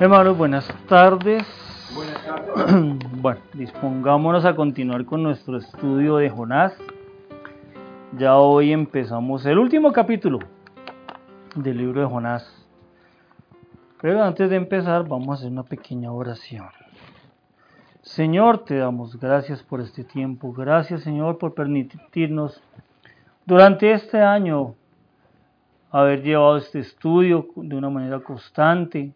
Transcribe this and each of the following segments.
Hermanos, buenas tardes. Buenas tardes. bueno, dispongámonos a continuar con nuestro estudio de Jonás. Ya hoy empezamos el último capítulo del libro de Jonás. Pero antes de empezar, vamos a hacer una pequeña oración. Señor, te damos gracias por este tiempo. Gracias, Señor, por permitirnos durante este año haber llevado este estudio de una manera constante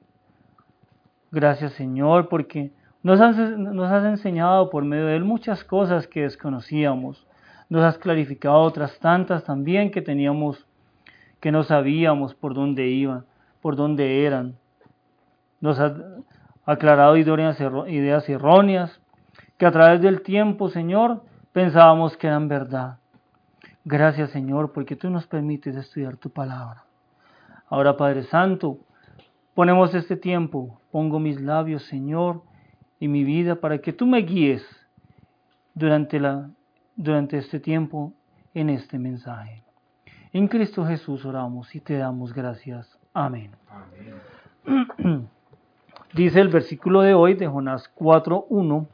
Gracias Señor, porque nos has, enseñado por medio de Él muchas cosas que desconocíamos. Nos has clarificado otras tantas también que teníamos, que no sabíamos por dónde iban, por dónde eran. Nos has aclarado ideas erróneas que a través del tiempo, Señor, pensábamos que eran verdad. Gracias, Señor, porque tú nos permites estudiar tu palabra. Ahora, Padre Santo, ponemos este tiempo Pongo mis labios, Señor, y mi vida para que tú me guíes durante, la, durante este tiempo en este mensaje. En Cristo Jesús oramos y te damos gracias. Amén. Dice el versículo de hoy de Jonás 4.1.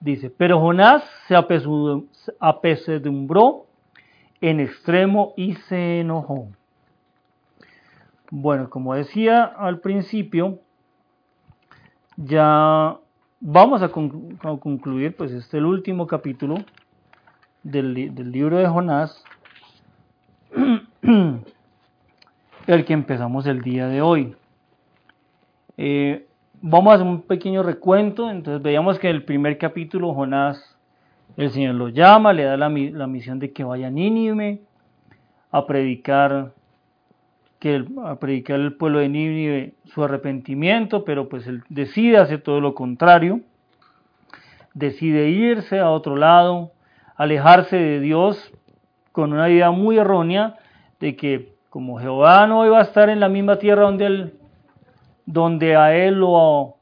Dice, pero Jonás se apesadumbró en extremo y se enojó. Bueno, como decía al principio, ya vamos a, concluir, pues este es el último capítulo del, libro de Jonás, el que empezamos el día de hoy. Eh, vamos a hacer un pequeño recuento, entonces veíamos que en el primer capítulo Jonás, el Señor lo llama, le da la, la misión de que vaya a Nínive a predicar que a predicar al pueblo de Nínive su arrepentimiento, pero pues él decide hacer todo lo contrario, decide irse a otro lado, alejarse de Dios con una idea muy errónea de que como Jehová no iba a estar en la misma tierra donde él, donde a él lo,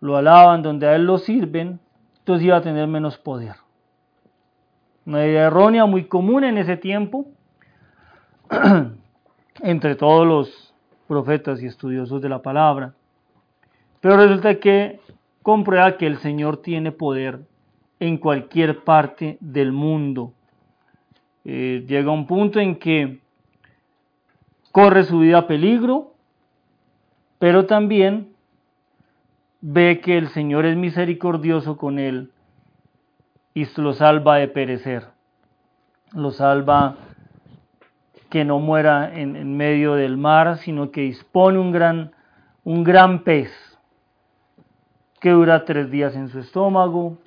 lo alaban, donde a él lo sirven, entonces iba a tener menos poder. Una idea errónea muy común en ese tiempo. entre todos los profetas y estudiosos de la palabra. Pero resulta que comprueba que el Señor tiene poder en cualquier parte del mundo. Eh, llega un punto en que corre su vida a peligro, pero también ve que el Señor es misericordioso con él y lo salva de perecer, lo salva que no muera en, medio del mar, sino que dispone un gran, un gran pez que dura tres días en su estómago,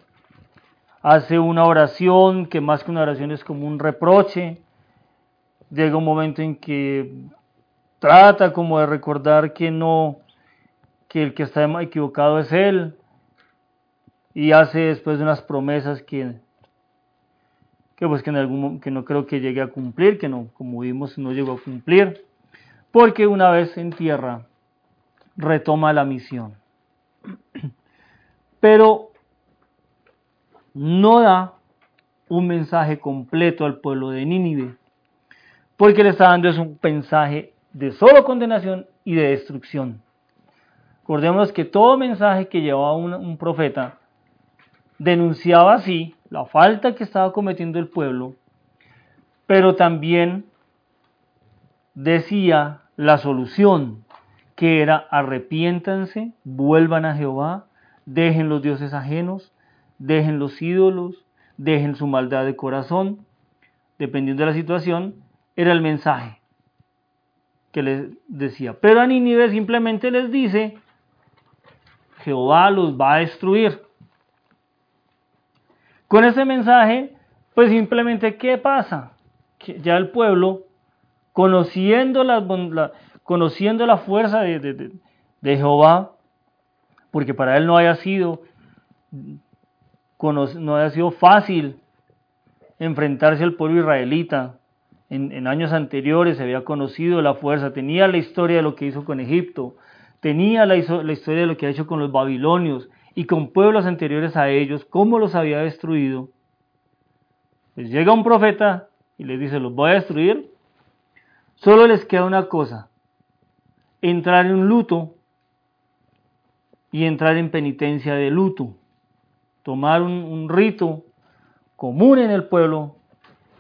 hace una oración que más que una oración es como un reproche, llega un momento en que trata como de recordar que no, que el que está equivocado es él, y hace después unas promesas que que pues que, en algún, que no creo que llegue a cumplir, que no, como vimos, no llegó a cumplir, porque una vez en tierra retoma la misión. Pero no da un mensaje completo al pueblo de Nínive, porque le está dando es un mensaje de solo condenación y de destrucción. Recordemos que todo mensaje que llevaba un, un profeta denunciaba así la falta que estaba cometiendo el pueblo, pero también decía la solución, que era arrepiéntanse, vuelvan a Jehová, dejen los dioses ajenos, dejen los ídolos, dejen su maldad de corazón, dependiendo de la situación, era el mensaje que les decía. Pero a Nínive simplemente les dice, Jehová los va a destruir. Con ese mensaje, pues simplemente, ¿qué pasa? Que ya el pueblo, conociendo la, conociendo la fuerza de, de, Jehová, porque para él no haya sido, no haya sido fácil enfrentarse al pueblo israelita. En, años anteriores se había conocido la fuerza, tenía la historia de lo que hizo con Egipto, tenía la, la historia de lo que ha hecho con los babilonios y con pueblos anteriores a ellos, cómo los había destruido. Pues llega un profeta y les dice, los voy a destruir. Solo les queda una cosa, entrar en un luto y entrar en penitencia de luto, tomar un, rito común en el pueblo,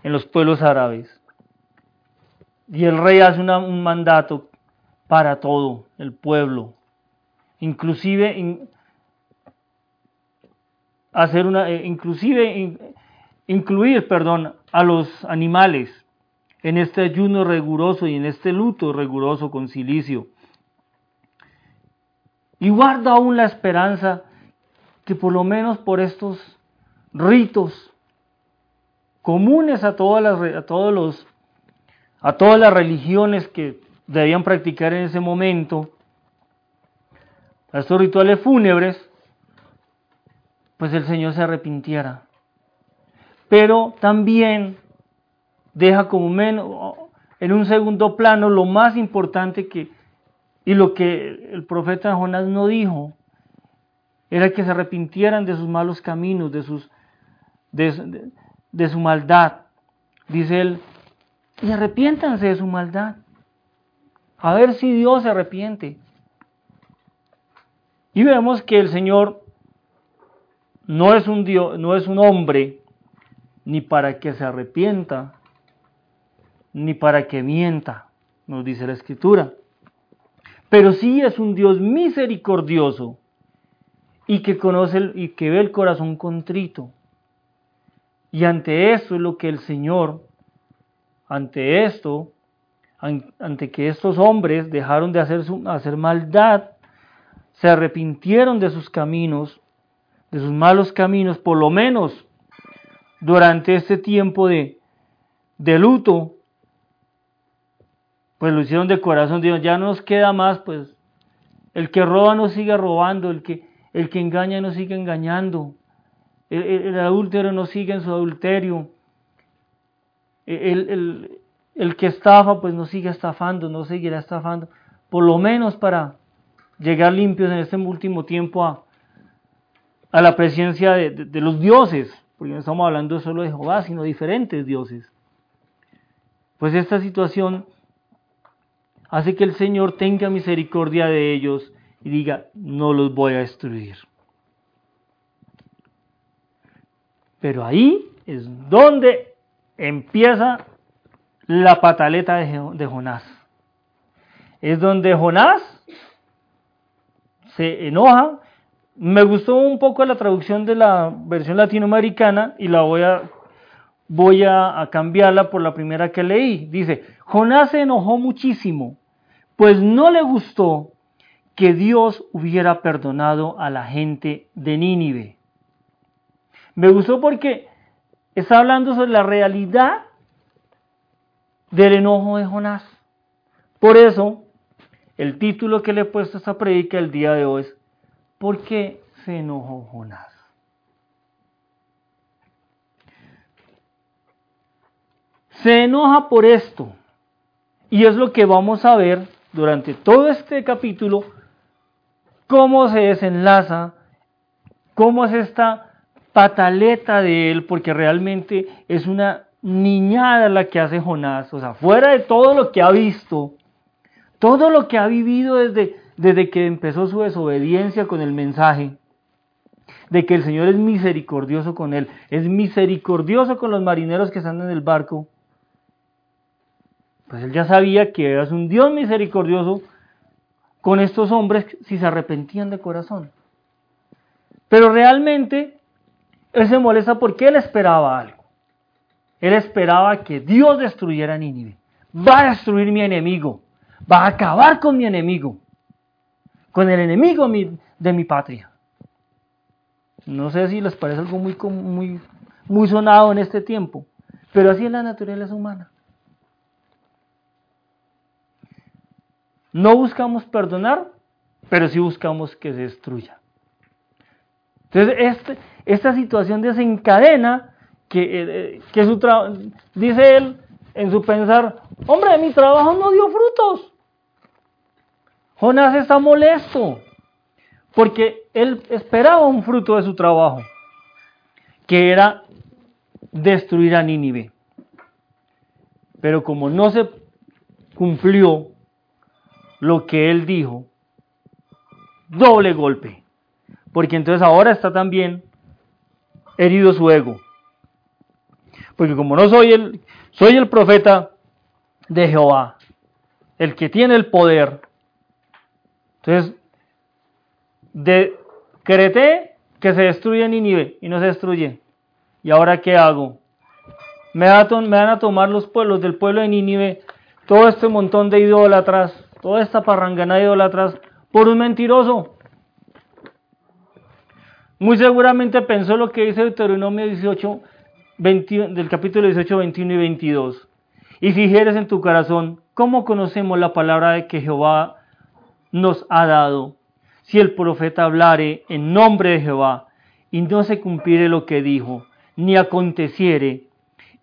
en los pueblos árabes. Y el rey hace un mandato para todo el pueblo, inclusive hacer una, eh, inclusive incluir, perdón, a los animales en este ayuno riguroso y en este luto riguroso con silicio. Y guarda aún la esperanza que por lo menos por estos ritos comunes a todas las, a todos los, a todas las religiones que debían practicar en ese momento, a estos rituales fúnebres, pues el Señor se arrepintiera. Pero también deja como menos, en un segundo plano lo más importante que, y lo que el profeta Jonás no dijo, era que se arrepintieran de sus malos caminos, de, sus, de, de su maldad. Dice él, y arrepiéntanse de su maldad. A ver si Dios se arrepiente. Y vemos que el Señor no es un Dios, no es un hombre ni para que se arrepienta, ni para que mienta, nos dice la escritura. Pero sí es un Dios misericordioso y que conoce y que ve el corazón contrito. Y ante esto es lo que el Señor, ante esto, ante que estos hombres dejaron de hacer, hacer maldad, se arrepintieron de sus caminos, de sus malos caminos, por lo menos durante este tiempo de, de luto, pues lo hicieron de corazón, Dios, ya no nos queda más, pues el que roba no sigue robando, el que, el que engaña no sigue engañando, el, el, adúltero no sigue en su adulterio, el, el que estafa pues no sigue estafando, no seguirá estafando, por lo menos para llegar limpios en este último tiempo a, a la presencia de, los dioses, porque no estamos hablando solo de Jehová, sino diferentes dioses. Pues esta situación hace que el Señor tenga misericordia de ellos y diga, no los voy a destruir. Pero ahí es donde empieza la pataleta de, Jonás. Es donde Jonás se enoja. Me gustó un poco la traducción de la versión latinoamericana y la voy a, a, cambiarla por la primera que leí. Dice, Jonás se enojó muchísimo, pues no le gustó que Dios hubiera perdonado a la gente de Nínive. Me gustó porque está hablando sobre la realidad del enojo de Jonás. Por eso, el título que le he puesto a esta predica el día de hoy es ¿Por qué se enojó Jonás? Se enoja por esto. Y es lo que vamos a ver durante todo este capítulo, cómo se desenlaza, cómo es esta pataleta de él, porque realmente es una niñada la que hace Jonás, o sea, fuera de todo lo que ha visto, todo lo que ha vivido desde, desde que empezó su desobediencia con el mensaje, de que el Señor es misericordioso con él, es misericordioso con los marineros que están en el barco, pues él ya sabía que es un Dios misericordioso con estos hombres si se arrepentían de corazón. Pero realmente él se molesta porque él esperaba algo. Él esperaba que Dios destruyera Nínive. Va a destruir mi enemigo. Va a acabar con mi enemigo. Con el enemigo de mi patria. No sé si les parece algo muy, muy, muy sonado en este tiempo, pero así es la naturaleza humana. No buscamos perdonar, pero sí buscamos que se destruya. Entonces, este, esta situación desencadena que, eh, eh, que su dice él en su pensar, hombre, mi trabajo no dio frutos. Jonás está molesto porque él esperaba un fruto de su trabajo, que era destruir a Nínive. Pero como no se cumplió lo que él dijo, doble golpe. Porque entonces ahora está también herido su ego. Porque como no soy el, soy el profeta de Jehová, el que tiene el poder, entonces decreté que se destruye Nínive y no se destruye. ¿Y ahora qué hago? Me, van a tomar los pueblos del pueblo de Nínive, todo este montón de idólatras, toda esta parrangana de idólatras, por un mentiroso. Muy seguramente pensó lo que dice Deuteronomio 18, del capítulo 18, 21 y 22. Y fijieres en tu corazón, ¿cómo conocemos la palabra de que Jehová nos ha dado? Si el profeta hablare en nombre de Jehová y no se cumpliere lo que dijo, ni aconteciere,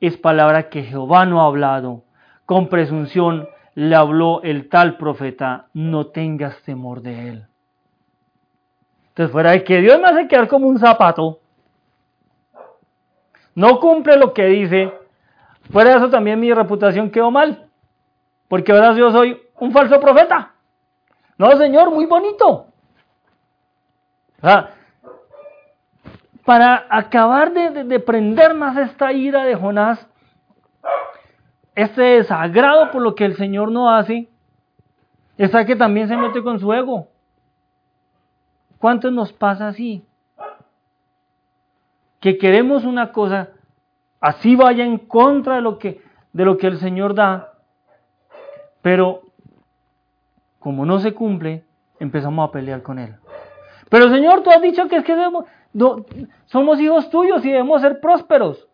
es palabra que Jehová no ha hablado. Con presunción le habló el tal profeta, no tengas temor de él. Entonces, fuera de que Dios me hace quedar como un zapato, no cumple lo que dice, fuera de eso también mi reputación quedó mal, porque ahora yo soy un falso profeta. No, Señor, muy bonito. para acabar de, de prender más esta ira de Jonás, este desagrado por lo que el Señor no hace, está que también se mete con su ego. ¿Cuánto nos pasa así? Que queremos una cosa, así vaya en contra de lo que, de lo que el Señor da, pero como no se cumple, empezamos a pelear con Él. Pero Señor, tú has dicho que es que somos hijos tuyos y debemos ser prósperos.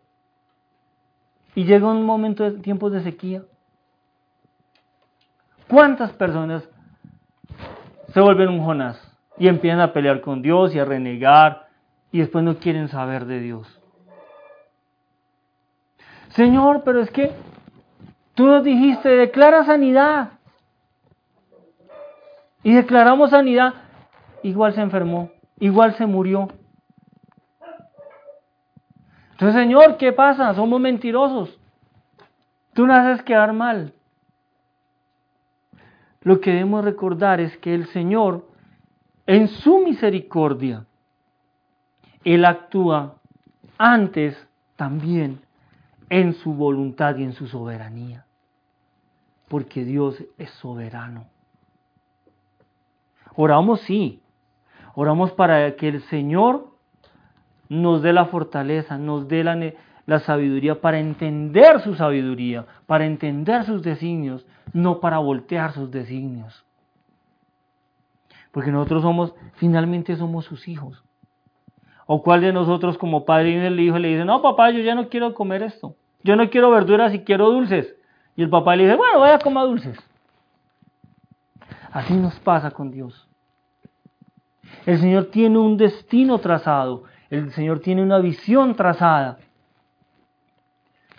Y llega un momento de tiempos de sequía. ¿Cuántas personas se vuelven un Jonás? y empiezan a pelear con Dios y a renegar y después no quieren saber de Dios. Señor, pero es que tú nos dijiste, declara sanidad. Y declaramos sanidad, igual se enfermó, igual se murió. Entonces, Señor, ¿qué pasa? Somos mentirosos. Tú nos haces quedar mal. Lo que debemos recordar es que el Señor en su misericordia, Él actúa antes también en su voluntad y en su soberanía, porque Dios es soberano. Oramos sí, oramos para que el Señor nos dé la fortaleza, nos dé la, sabiduría para entender su sabiduría, para entender sus designios, no para voltear sus designios porque nosotros somos, finalmente somos sus hijos. ¿O cuál de nosotros como padre y el hijo le dice, no papá, yo ya no quiero comer esto, yo no quiero verduras y quiero dulces? Y el papá le dice, bueno, vaya a comer dulces. Así nos pasa con Dios. El Señor tiene un destino trazado, el Señor tiene una visión trazada.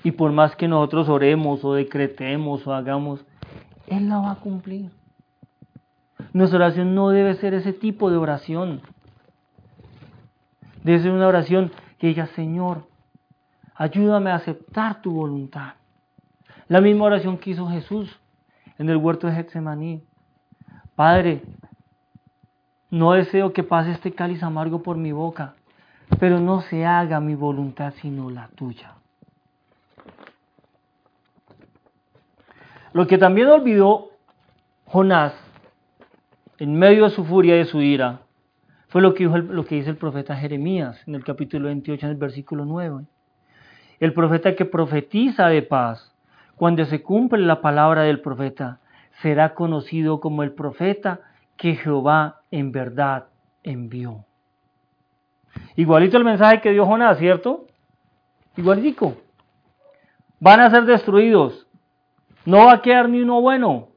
Y por más que nosotros oremos o decretemos o hagamos, Él la va a cumplir. Nuestra oración no debe ser ese tipo de oración. Debe ser una oración que diga, Señor, ayúdame a aceptar tu voluntad. La misma oración que hizo Jesús en el huerto de Getsemaní. Padre, no deseo que pase este cáliz amargo por mi boca, pero no se haga mi voluntad sino la tuya. Lo que también olvidó Jonás en medio de su furia y de su ira, fue lo que, dijo lo que dice el profeta Jeremías en el capítulo 28, en el versículo 9. El profeta que profetiza de paz, cuando se cumple la palabra del profeta, será conocido como el profeta que Jehová en verdad envió. Igualito el mensaje que dio Jonás, ¿cierto? Igualito. Van a ser destruidos. No va a quedar ni uno bueno.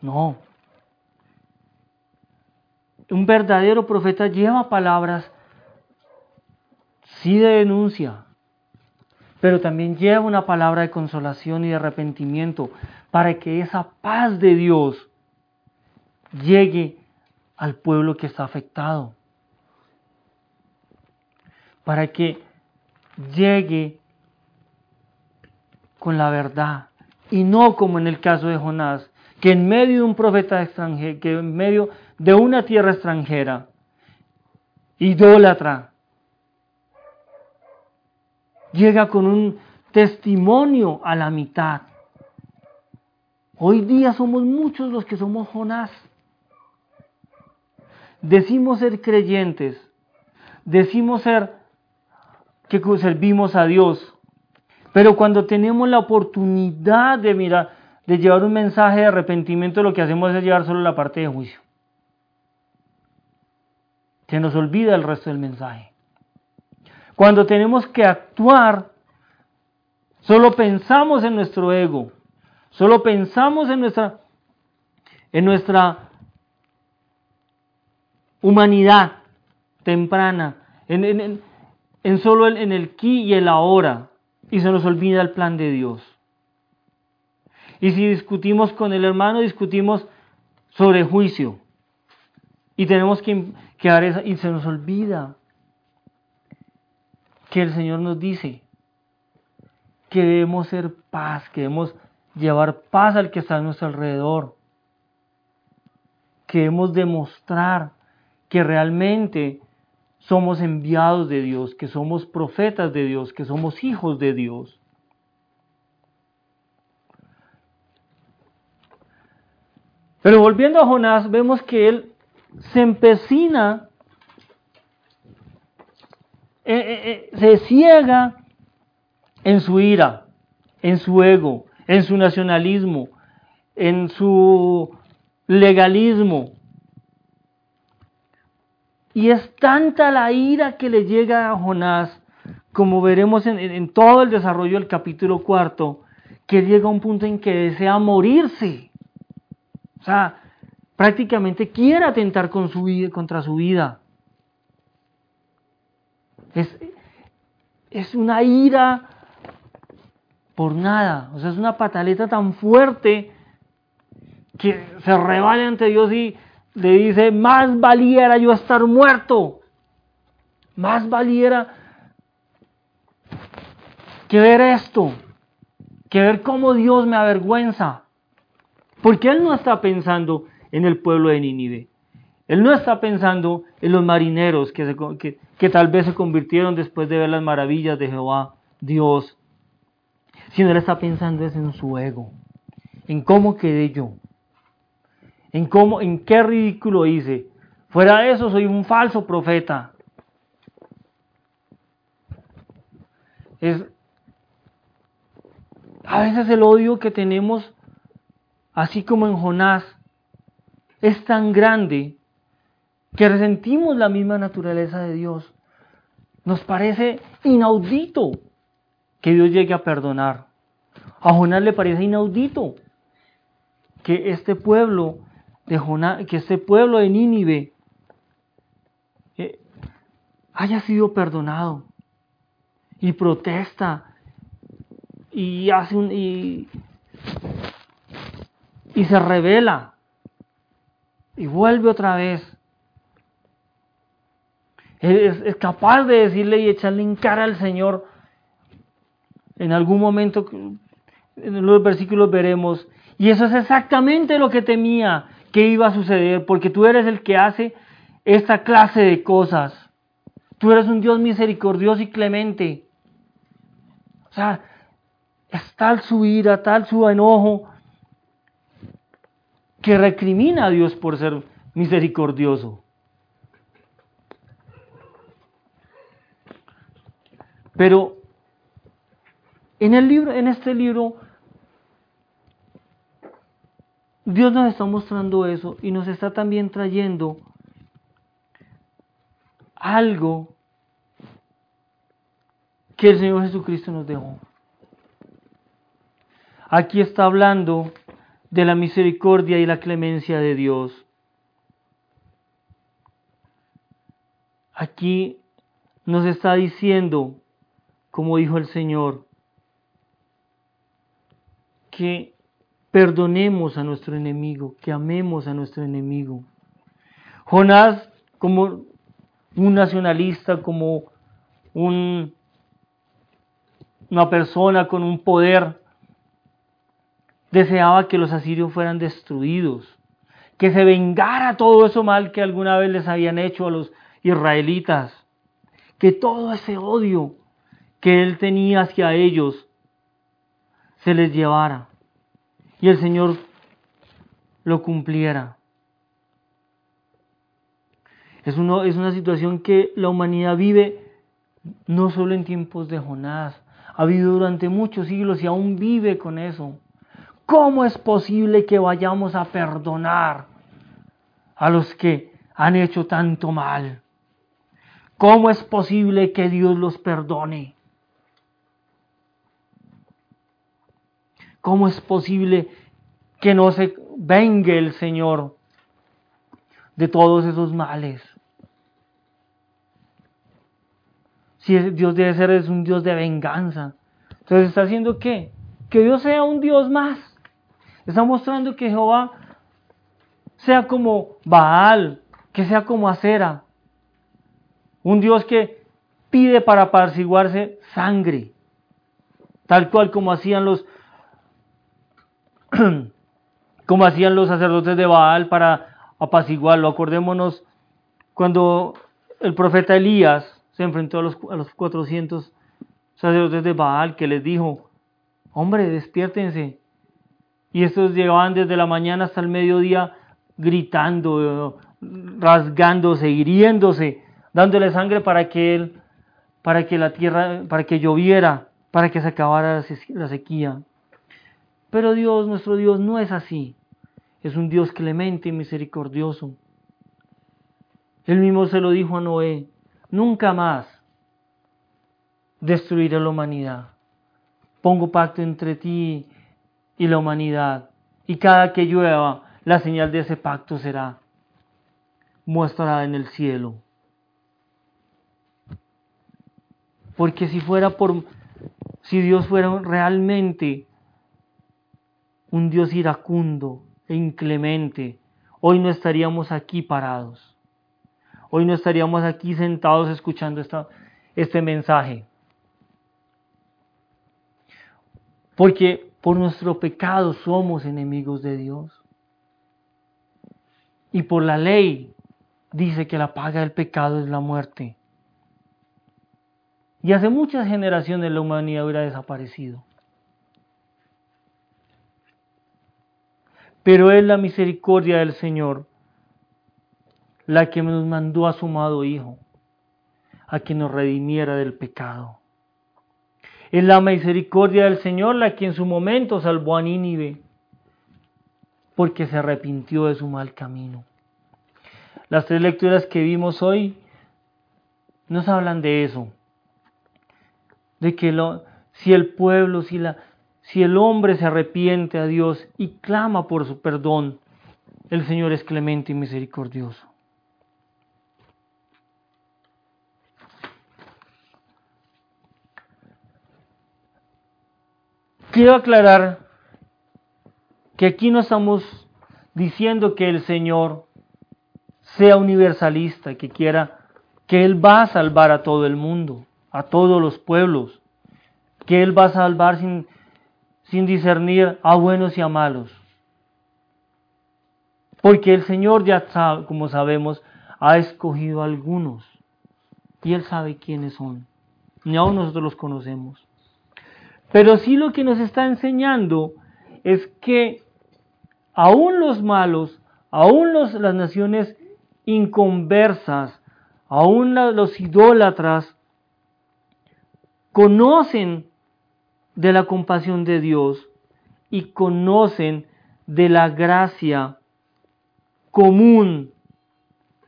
No. Un verdadero profeta lleva palabras, sí de denuncia, pero también lleva una palabra de consolación y de arrepentimiento para que esa paz de Dios llegue al pueblo que está afectado. Para que llegue con la verdad y no como en el caso de Jonás, que en medio de un profeta extranjero, que en medio de una tierra extranjera, idólatra, llega con un testimonio a la mitad. Hoy día somos muchos los que somos Jonás. Decimos ser creyentes, decimos ser que servimos a Dios, pero cuando tenemos la oportunidad de mirar, de llevar un mensaje de arrepentimiento, lo que hacemos es llevar solo la parte de juicio. Se nos olvida el resto del mensaje. Cuando tenemos que actuar, solo pensamos en nuestro ego, solo pensamos en nuestra, en nuestra humanidad temprana, en, en, solo en el aquí y el ahora, y se nos olvida el plan de Dios. Y si discutimos con el hermano, discutimos sobre juicio. Y tenemos que, que dar esa, y se nos olvida que el Señor nos dice que debemos ser paz, que debemos llevar paz al que está a nuestro alrededor, que debemos demostrar que realmente somos enviados de Dios, que somos profetas de Dios, que somos hijos de Dios. Pero volviendo a Jonás, vemos que él se empecina, eh, eh, eh, se ciega en su ira, en su ego, en su nacionalismo, en su legalismo, y es tanta la ira que le llega a Jonás, como veremos en, todo el desarrollo del capítulo cuarto, que llega a un punto en que desea morirse. O sea, prácticamente quiere atentar con su contra su vida. Es, es una ira por nada. O sea, es una pataleta tan fuerte que se revale ante Dios y le dice, más valiera yo estar muerto, más valiera que ver esto, que ver cómo Dios me avergüenza. Porque Él no está pensando en el pueblo de Nínive. Él no está pensando en los marineros que tal vez se convirtieron después de ver las maravillas de Jehová, Dios. Sino Él está pensando en su ego, en cómo quedé yo en cómo, en qué ridículo hice. Fuera de eso, soy un falso profeta. Es a veces el odio que tenemos, así como en Jonás, es tan grande que resentimos la misma naturaleza de Dios. Nos parece inaudito que Dios llegue a perdonar. A Jonás le parece inaudito que este pueblo que este pueblo de Nínive eh, haya sido perdonado y protesta y hace un y, se revela y vuelve otra vez. Es, es, capaz de decirle y echarle en cara al Señor. En algún momento, en los versículos veremos. Y eso es exactamente lo que temía qué iba a suceder, porque tú eres el que hace esta clase de cosas. Tú eres un Dios misericordioso y clemente. O sea, es tal su ira, tal su enojo, que recrimina a Dios por ser misericordioso. Pero en el libro, en este libro, Dios nos está mostrando eso y nos está también trayendo algo que el Señor Jesucristo nos dejó. Aquí está hablando de la misericordia y la clemencia de Dios. Aquí nos está diciendo, como dijo el Señor, que perdonemos a nuestro enemigo, que amemos a nuestro enemigo. Jonás, como un nacionalista, como un, una persona con un poder, deseaba que los asirios fueran destruidos, que se vengara todo eso mal que alguna vez les habían hecho a los israelitas, que todo ese odio que él tenía hacia ellos se les llevara y el Señor lo cumpliera. Es, uno, es una situación que la humanidad vive no solo en tiempos de Jonás, ha vivido durante muchos siglos y aún vive con eso. ¿Cómo es posible que vayamos a perdonar a los que han hecho tanto mal? ¿Cómo es posible que Dios los perdone? ¿Cómo es posible que no se vengue el Señor de todos esos males? Si Dios debe ser es un Dios de venganza. Entonces está haciendo qué? Que Dios sea un Dios más. Está mostrando que Jehová sea como Baal, que sea como Acera. Un Dios que pide para apaciguarse sangre, tal cual como hacían los como hacían los sacerdotes de Baal para apaciguarlo. Acordémonos cuando el profeta Elías se enfrentó a los, a los 400 sacerdotes de Baal que les dijo, hombre, despiértense. Y estos llegaban desde la mañana hasta el mediodía gritando, rasgándose, hiriéndose, dándole sangre para que él, para que la tierra, para que lloviera, para que se acabara la sequía. Pero Dios, nuestro Dios, no es así. Es un Dios clemente y misericordioso. Él mismo se lo dijo a Noé, nunca más destruiré la humanidad. Pongo pacto entre ti y la humanidad. Y cada que llueva, la señal de ese pacto será mostrada en el cielo. Porque si fuera por, si Dios fuera realmente un Dios iracundo e inclemente, hoy no estaríamos aquí parados. Hoy no estaríamos aquí sentados escuchando esta, este mensaje. Porque por nuestro pecado somos enemigos de Dios. Y por la ley dice que la paga del pecado es la muerte. Y hace muchas generaciones la humanidad hubiera desaparecido. Pero es la misericordia del Señor la que nos mandó a su amado Hijo, a que nos redimiera del pecado. Es la misericordia del Señor la que en su momento salvó a Nínive, porque se arrepintió de su mal camino. Las tres lecturas que vimos hoy nos hablan de eso, de que lo, si el pueblo, si la, si el hombre se arrepiente a Dios y clama por su perdón, el Señor es clemente y misericordioso. Quiero aclarar que aquí no estamos diciendo que el Señor sea universalista, que quiera que Él va a salvar a todo el mundo, a todos los pueblos, que Él va a salvar sin sin discernir a buenos y a malos. Porque el Señor ya como sabemos, ha escogido a algunos y Él sabe quiénes son. Ni aún nosotros los conocemos. Pero sí lo que nos está enseñando es que aún los malos, aún las naciones inconversas, aún los idólatras, conocen de la compasión de Dios y conocen de la gracia común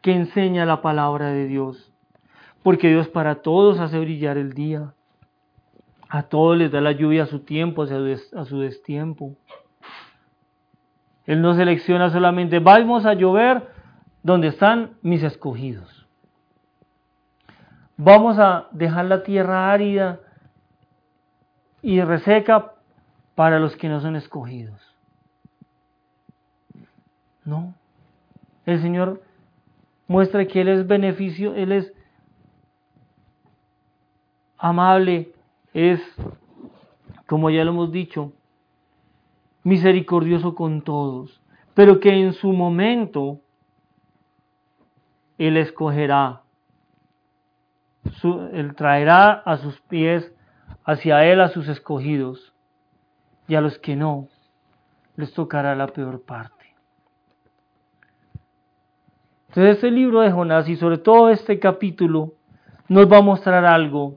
que enseña la palabra de Dios. Porque Dios para todos hace brillar el día. A todos les da la lluvia a su tiempo, a su destiempo. Él no selecciona solamente, vamos a llover donde están mis escogidos. Vamos a dejar la tierra árida y reseca para los que no son escogidos. No. El Señor muestra que Él es beneficio, Él es amable, es, como ya lo hemos dicho, misericordioso con todos, pero que en su momento Él escogerá, Él traerá a sus pies hacia Él a sus escogidos, y a los que no, les tocará la peor parte. Entonces este libro de Jonás y sobre todo este capítulo nos va a mostrar algo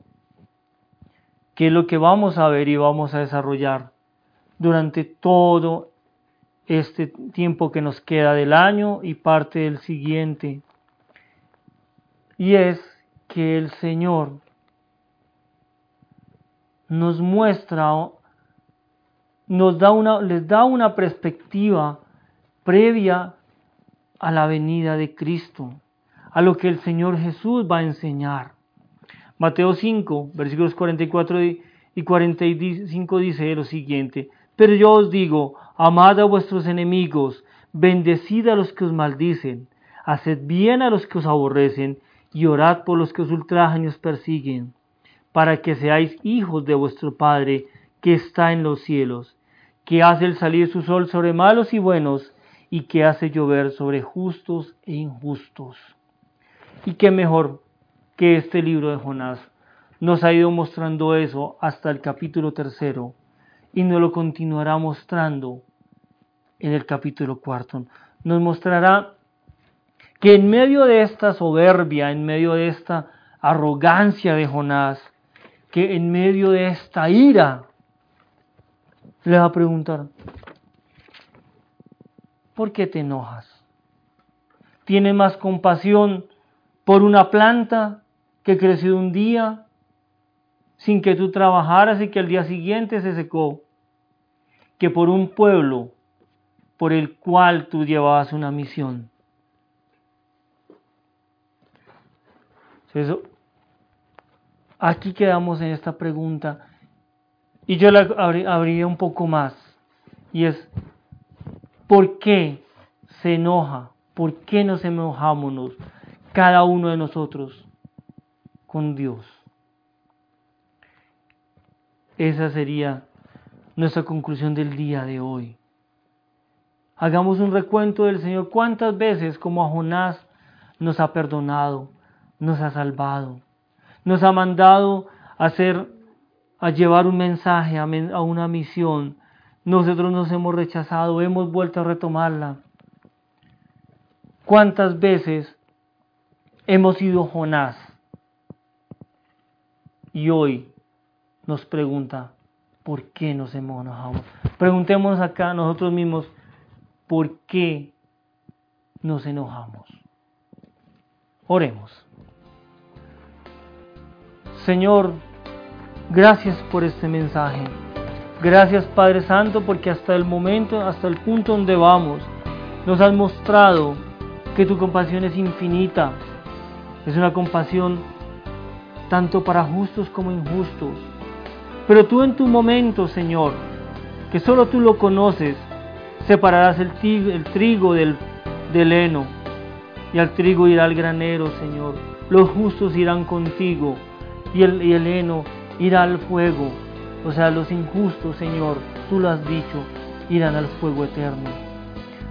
que es lo que vamos a ver y vamos a desarrollar durante todo este tiempo que nos queda del año y parte del siguiente. Y es que el Señor nos muestra, nos da una, les da una perspectiva previa a la venida de Cristo, a lo que el Señor Jesús va a enseñar. Mateo 5, versículos 44 y 45 dice lo siguiente, pero yo os digo, amad a vuestros enemigos, bendecid a los que os maldicen, haced bien a los que os aborrecen, y orad por los que os ultrajan y os persiguen, para que seáis hijos de vuestro Padre que está en los cielos, que hace el salir su sol sobre malos y buenos, y que hace llover sobre justos e injustos. Y qué mejor que este libro de Jonás nos ha ido mostrando eso hasta el capítulo tercero y nos lo continuará mostrando en el capítulo cuarto. Nos mostrará que en medio de esta soberbia, en medio de esta arrogancia de Jonás, que en medio de esta ira, le va a preguntar, ¿por qué te enojas? ¿Tienes más compasión por una planta que creció un día sin que tú trabajaras y que al día siguiente se secó? que por un pueblo por el cual tú llevabas una misión. Eso, aquí quedamos en esta pregunta y yo la abriría un poco más y es, ¿por qué se enoja? ¿Por qué nos enojamos cada uno de nosotros con Dios? Esa sería nuestra conclusión del día de hoy. Hagamos un recuento del Señor cuántas veces como a Jonás nos ha perdonado, nos ha salvado, nos ha mandado a hacer, a llevar un mensaje, a, una misión. Nosotros nos hemos rechazado, hemos vuelto a retomarla. ¿Cuántas veces hemos sido Jonás? Y hoy nos pregunta, ¿por qué nos enojamos? Preguntémonos acá nosotros mismos, ¿por qué nos enojamos? Oremos. Señor, gracias por este mensaje. Gracias Padre Santo porque hasta el momento, hasta el punto donde vamos, nos has mostrado que tu compasión es infinita. Es una compasión tanto para justos como injustos pero tú en tu momento, Señor, que solo tú lo conoces, separarás el, trigo del, heno, y al trigo irá al granero, Señor. Los justos irán contigo, y el, heno irá al fuego. O sea, los injustos, Señor, tú lo has dicho, irán al fuego eterno.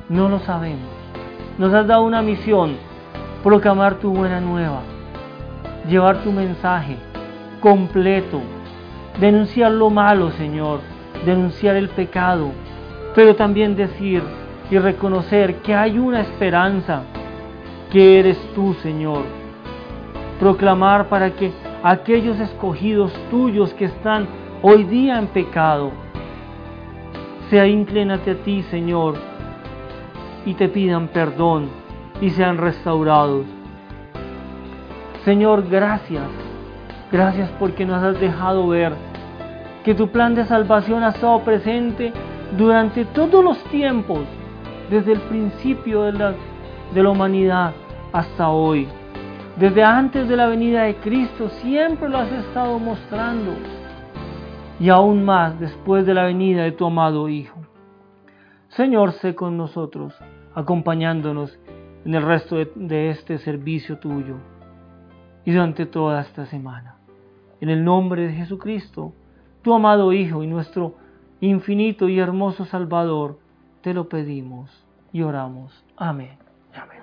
No lo sabemos. Nos has dado una misión, proclamar tu buena nueva, llevar tu mensaje completo, denunciar lo malo, Señor, denunciar el pecado, pero también decir y reconocer que hay una esperanza, que eres tú, Señor. Proclamar para que aquellos escogidos tuyos que están hoy día en pecado, se inclínate a ti, Señor, y te pidan perdón y sean restaurados. Señor, gracias. Gracias porque nos has dejado ver que tu plan de salvación ha estado presente durante todos los tiempos, desde el principio de la, de la humanidad hasta hoy. Desde antes de la venida de Cristo siempre lo has estado mostrando. Y aún más después de la venida de tu amado Hijo. Señor, sé con nosotros, acompañándonos en el resto de, este servicio tuyo y durante toda esta semana. En el nombre de Jesucristo, tu amado Hijo y nuestro infinito y hermoso Salvador, te lo pedimos y oramos. Amén. Amén.